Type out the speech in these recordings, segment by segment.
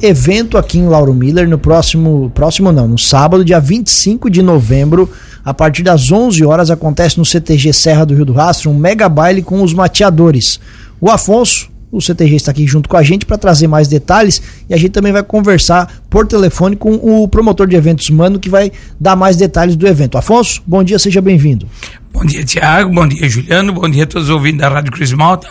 evento aqui em Lauro Miller no próximo, próximo não, no sábado, dia 25 de novembro, a partir das 11 horas acontece no CTG Serra do Rio do Rastro um mega baile com os mateadores. O Afonso, o CTG está aqui junto com a gente para trazer mais detalhes e a gente também vai conversar por telefone com o promotor de eventos Mano que vai dar mais detalhes do evento. Afonso, bom dia, seja bem-vindo. Bom dia, Tiago, bom dia, Juliano, bom dia a todos os ouvintes da Rádio Cruz Malta.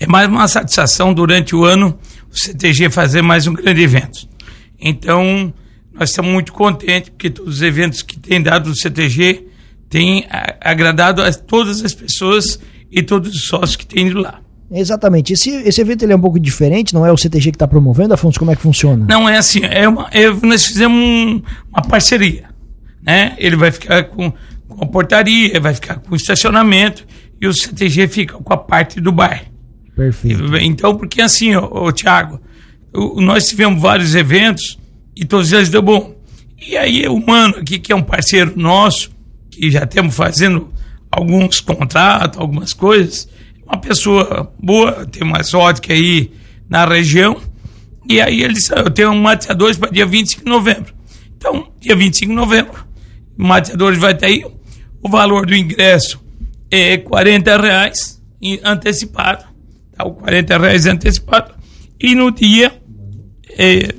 É mais uma satisfação durante o ano o CTG fazer mais um grande evento. Então, nós estamos muito contentes porque todos os eventos que tem dado o CTG têm agradado a todas as pessoas e todos os sócios que têm ido lá. Exatamente. Esse, esse evento ele é um pouco diferente, não é o CTG que está promovendo, Afonso? Como é que funciona? Não, é assim, é uma, é, nós fizemos um, uma parceria. Né? Ele vai ficar com, com a portaria, vai ficar com o estacionamento e o CTG fica com a parte do bar. Perfeito. Então, porque assim, ô Tiago, nós tivemos vários eventos e todos eles deu bom. E aí o Mano aqui, que é um parceiro nosso, que já temos fazendo alguns contratos, algumas coisas, uma pessoa boa, tem uma exótica aí na região, e aí ele disse, eu tenho um mateadores para dia 25 de novembro. Então, dia 25 de novembro, mateadores vai ter aí, o valor do ingresso é 40 reais antecipado tá, o 40 reais antecipado e no dia é,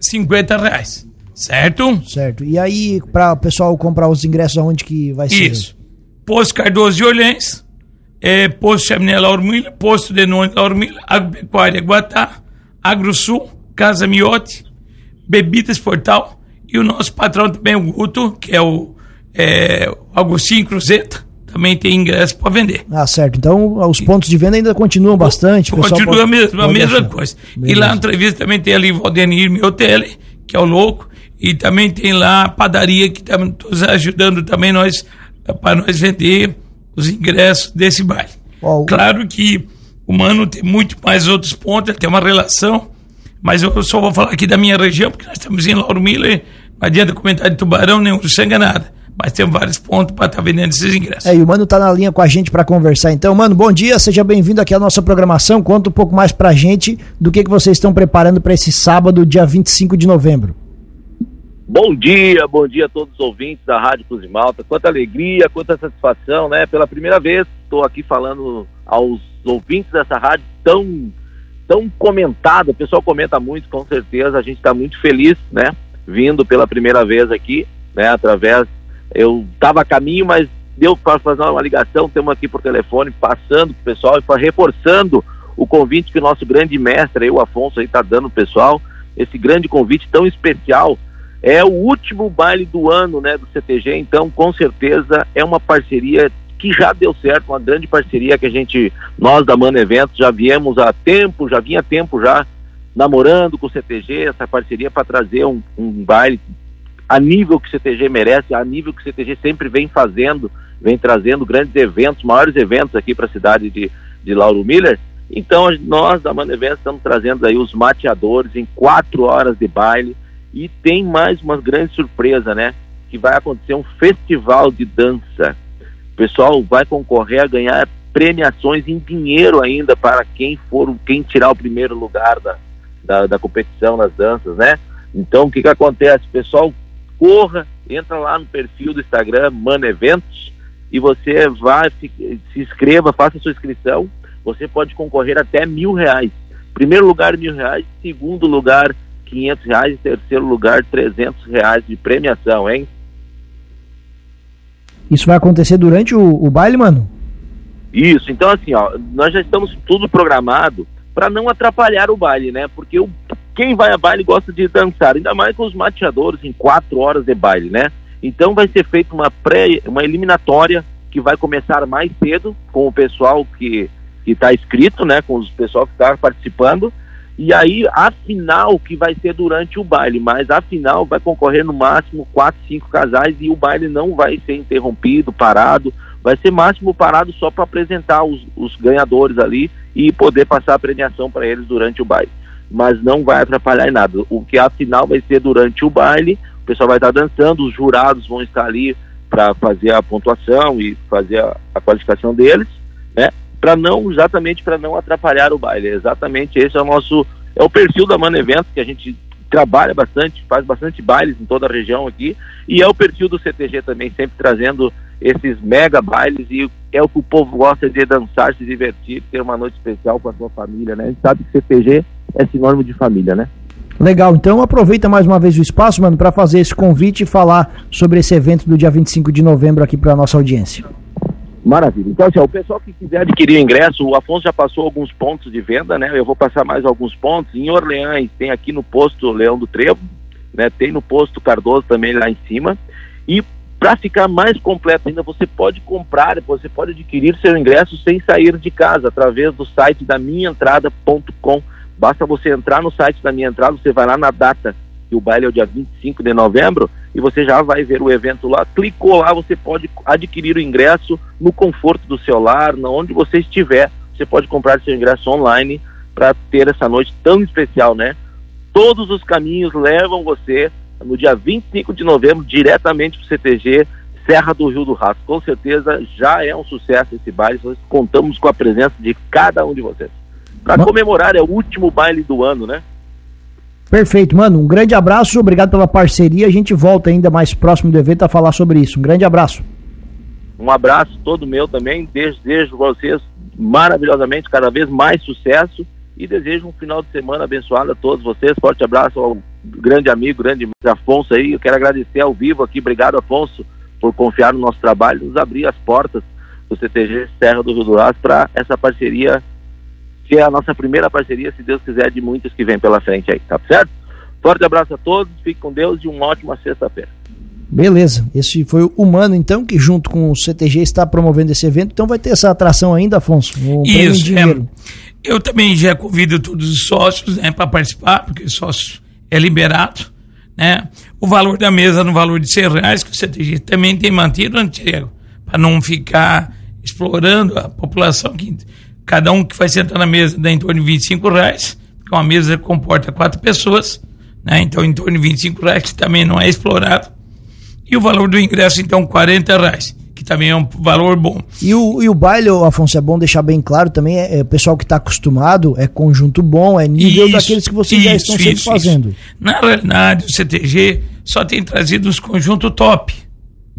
50 reais. Certo? Certo. E aí, para o pessoal comprar os ingressos, aonde que vai ser? Isso. Posto Cardoso de Olhães, é, Posto Chaminé Laurmilha, Posto Denone Laurmilha, Agropecuária Guatá, AgroSul, Casa Miote, Bebidas Portal e o nosso patrão também, o Guto, que é o é, Agostinho Cruzeta, também tem ingresso para vender. Ah, certo. Então os pontos de venda ainda continuam bastante. Continua pode, a mesma, a mesma coisa. Beleza. E lá na entrevista também tem ali o Valdenir Miotelli, que é o louco, e também tem lá a padaria que está nos ajudando também nós para nós vender os ingressos desse baile. Oh, claro que o Mano tem muito mais outros pontos, tem uma relação, mas eu só vou falar aqui da minha região, porque nós estamos em Lauro Miller, não adianta comentar de Tubarão, nem Uruçanga, nada mas tem vários pontos para estar tá vendendo esses ingressos. É, e o Mano tá na linha com a gente para conversar. Então, Mano, bom dia, seja bem-vindo aqui à nossa programação. Conta um pouco mais pra gente do que, que vocês estão preparando para esse sábado, dia 25 de novembro. Bom dia, bom dia a todos os ouvintes da Rádio Cruz de Malta. Quanta alegria, quanta satisfação, né? Pela primeira vez estou aqui falando aos ouvintes dessa rádio tão, tão comentada. O pessoal comenta muito, com certeza. A gente está muito feliz, né? Vindo pela primeira vez aqui, né? Através eu estava a caminho, mas deu para fazer uma ligação, temos aqui por telefone, passando para o pessoal e reforçando o convite que o nosso grande mestre, aí, o Afonso, está dando pro pessoal, esse grande convite tão especial. É o último baile do ano né, do CTG, então com certeza é uma parceria que já deu certo, uma grande parceria que a gente, nós da Mano Eventos, já viemos há tempo, já vinha tempo já namorando com o CTG, essa parceria para trazer um, um baile a nível que o CTG merece, a nível que o CTG sempre vem fazendo, vem trazendo grandes eventos, maiores eventos aqui para a cidade de, de Lauro Miller. Então nós da Mano Eventos estamos trazendo aí os mateadores em quatro horas de baile e tem mais uma grande surpresa, né? Que vai acontecer um festival de dança. O pessoal vai concorrer a ganhar premiações em dinheiro ainda para quem for, quem tirar o primeiro lugar da, da, da competição nas danças, né? Então o que que acontece? O pessoal corra, entra lá no perfil do Instagram, Mano Eventos, e você vai, se, se inscreva, faça sua inscrição. Você pode concorrer até mil reais. Primeiro lugar, mil reais. Segundo lugar, quinhentos reais. E terceiro lugar, trezentos reais de premiação, hein? Isso vai acontecer durante o, o baile, mano? Isso. Então, assim, ó, nós já estamos tudo programado para não atrapalhar o baile, né? Porque o quem vai a baile gosta de dançar, ainda mais com os mateadores em quatro horas de baile, né? Então vai ser feita uma pré, uma eliminatória que vai começar mais cedo com o pessoal que está inscrito, né? Com o pessoal que está participando. E aí a final que vai ser durante o baile, mas a final vai concorrer no máximo quatro, cinco casais e o baile não vai ser interrompido, parado, vai ser máximo parado só para apresentar os, os ganhadores ali e poder passar a premiação para eles durante o baile mas não vai atrapalhar em nada. O que afinal vai ser durante o baile, o pessoal vai estar dançando, os jurados vão estar ali para fazer a pontuação e fazer a, a qualificação deles, né? Para não, exatamente para não atrapalhar o baile. Exatamente esse é o nosso, é o perfil da Mano Eventos que a gente trabalha bastante, faz bastante bailes em toda a região aqui, e é o perfil do CTG também, sempre trazendo esses mega bailes, e é o que o povo gosta de dançar, se divertir, ter uma noite especial com a sua família, né? A gente sabe que CTG é sinônimo de família, né? Legal, então aproveita mais uma vez o espaço, mano, para fazer esse convite e falar sobre esse evento do dia 25 de novembro aqui para nossa audiência. Maravilha. Então, assim, o pessoal que quiser adquirir o ingresso, o Afonso já passou alguns pontos de venda, né? Eu vou passar mais alguns pontos. Em Orleans, tem aqui no posto Leão do Trevo, né? Tem no posto Cardoso também lá em cima. E para ficar mais completo ainda, você pode comprar, você pode adquirir seu ingresso sem sair de casa, através do site da minhaentrada.com Basta você entrar no site da minha entrada, você vai lá na data, que o baile é o dia 25 de novembro, e você já vai ver o evento lá. Clicou lá, você pode adquirir o ingresso no conforto do seu lar, onde você estiver. Você pode comprar seu ingresso online para ter essa noite tão especial, né? Todos os caminhos levam você no dia 25 de novembro diretamente para o CTG Serra do Rio do Rastro. Com certeza já é um sucesso esse baile. Nós contamos com a presença de cada um de vocês para comemorar, é o último baile do ano, né? Perfeito, mano. Um grande abraço, obrigado pela parceria. A gente volta ainda mais próximo do evento a falar sobre isso. Um grande abraço. Um abraço todo meu também. Desejo vocês maravilhosamente cada vez mais sucesso e desejo um final de semana abençoado a todos vocês. Forte abraço ao grande amigo, grande Afonso aí. Eu quero agradecer ao vivo aqui. Obrigado, Afonso, por confiar no nosso trabalho, nos abrir as portas do CTG Serra do Rio do Aço para essa parceria que é a nossa primeira parceria, se Deus quiser, de muitas que vem pela frente aí, tá certo? Forte abraço a todos, fique com Deus e uma ótima sexta-feira. Beleza, esse foi o Humano, então, que junto com o CTG está promovendo esse evento, então vai ter essa atração ainda, Afonso? Isso, é, eu também já convido todos os sócios né, para participar, porque sócio é liberado, né? O valor da mesa no valor de 100 reais, que o CTG também tem mantido, Antigo, para não ficar explorando a população que Cada um que vai sentar na mesa dá em torno de 25 reais, porque uma mesa comporta quatro pessoas, né? Então, em torno de 25 reais, que também não é explorado. E o valor do ingresso, então, 40 reais, que também é um valor bom. E o, e o baile, Afonso, é bom deixar bem claro também, é, é o pessoal que está acostumado, é conjunto bom, é nível isso, daqueles que vocês isso, já estão sempre isso, fazendo. Na realidade, o CTG só tem trazido os conjuntos top,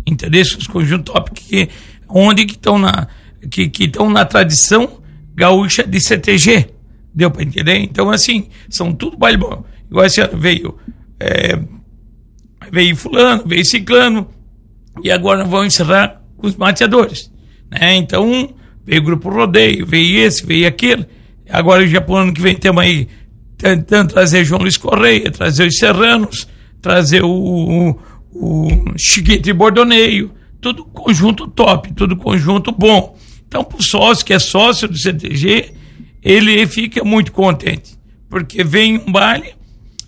entendeu? Os conjuntos top, que, onde que estão na, que, que na tradição gaúcha de CTG. Deu para entender? Então, assim, são tudo baile bom. Igual esse ano veio, é, veio fulano, veio ciclano, e agora vamos encerrar com os mateadores. Né? Então, veio o grupo rodeio, veio esse, veio aquele. Agora, já para ano que vem, temos aí tentando trazer João Luiz Correia, trazer os Serranos, trazer o, o, o Chiquete Bordoneio, tudo conjunto top, tudo conjunto bom. Então, o sócio que é sócio do CTG, ele fica muito contente, porque vem um baile,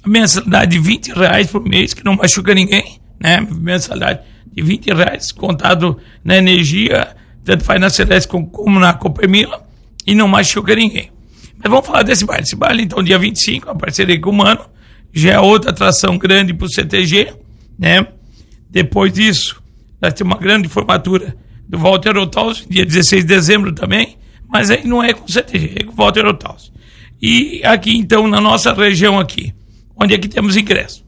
a mensalidade de 20 reais por mês, que não machuca ninguém, né? Mensalidade de 20 reais, contado na energia, tanto faz na Celeste como na Copemila, e não machuca ninguém. Mas vamos falar desse baile. Esse baile, então, dia 25, a parceria com o Mano, já é outra atração grande para o CTG, né? Depois disso, nós temos uma grande formatura do Walter Otaus, dia 16 de dezembro também, mas aí não é com CTG, é com Walter Otaus. E aqui, então, na nossa região aqui, onde é que temos ingresso?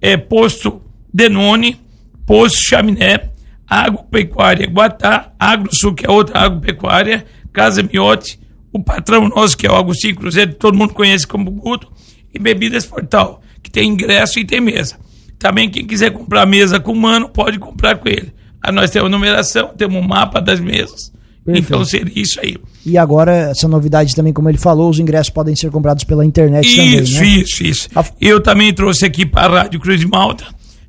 É posto Denone, posto Chaminé, Agropecuária Guatá, Agrosul, que é outra agropecuária, Casa Miote, o patrão nosso, que é o Agostinho Cruzeiro, todo mundo conhece como Guto, e Bebidas Portal, que tem ingresso e tem mesa. Também quem quiser comprar mesa com o mano, pode comprar com ele. Aí nós temos numeração, temos um mapa das mesas. Perfeito. Então seria isso aí. E agora, essa novidade também, como ele falou, os ingressos podem ser comprados pela internet isso, também. Isso, né? isso, isso. Eu também trouxe aqui para a Rádio Cruz de Malta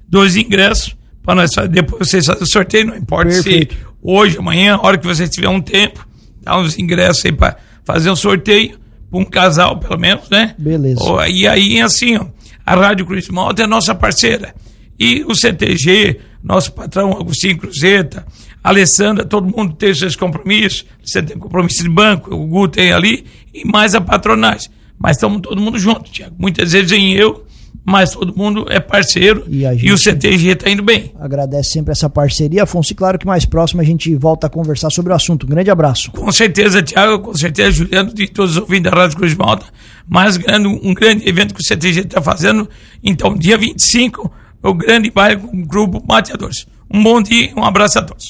dois ingressos para nós fazer. Depois vocês fazem o sorteio, não importa Perfeito. se hoje, amanhã, a hora que vocês tiverem um tempo, dá uns ingressos aí para fazer um sorteio para um casal, pelo menos, né? Beleza. E aí, assim, ó, a Rádio Cruz de Malta é nossa parceira. E o CTG, nosso patrão Agostinho Cruzeta, Alessandra, todo mundo tem seus compromissos. Você tem compromisso de banco, o Gu tem ali, e mais a patronagem. Mas estamos todo mundo junto, Tiago. Muitas vezes em eu, mas todo mundo é parceiro E e, o CTG está indo bem. Agradece sempre essa parceria, Afonso. E claro que mais próximo a gente volta a conversar sobre o assunto. Um grande abraço. Com certeza, Tiago, com certeza, Juliano, de todos os ouvintes da Rádio Cruz Malta, mais grande, um grande evento que o CTG está fazendo. Então, dia 25, o grande baile com o grupo Mateadores. Um bom dia um abraço a todos.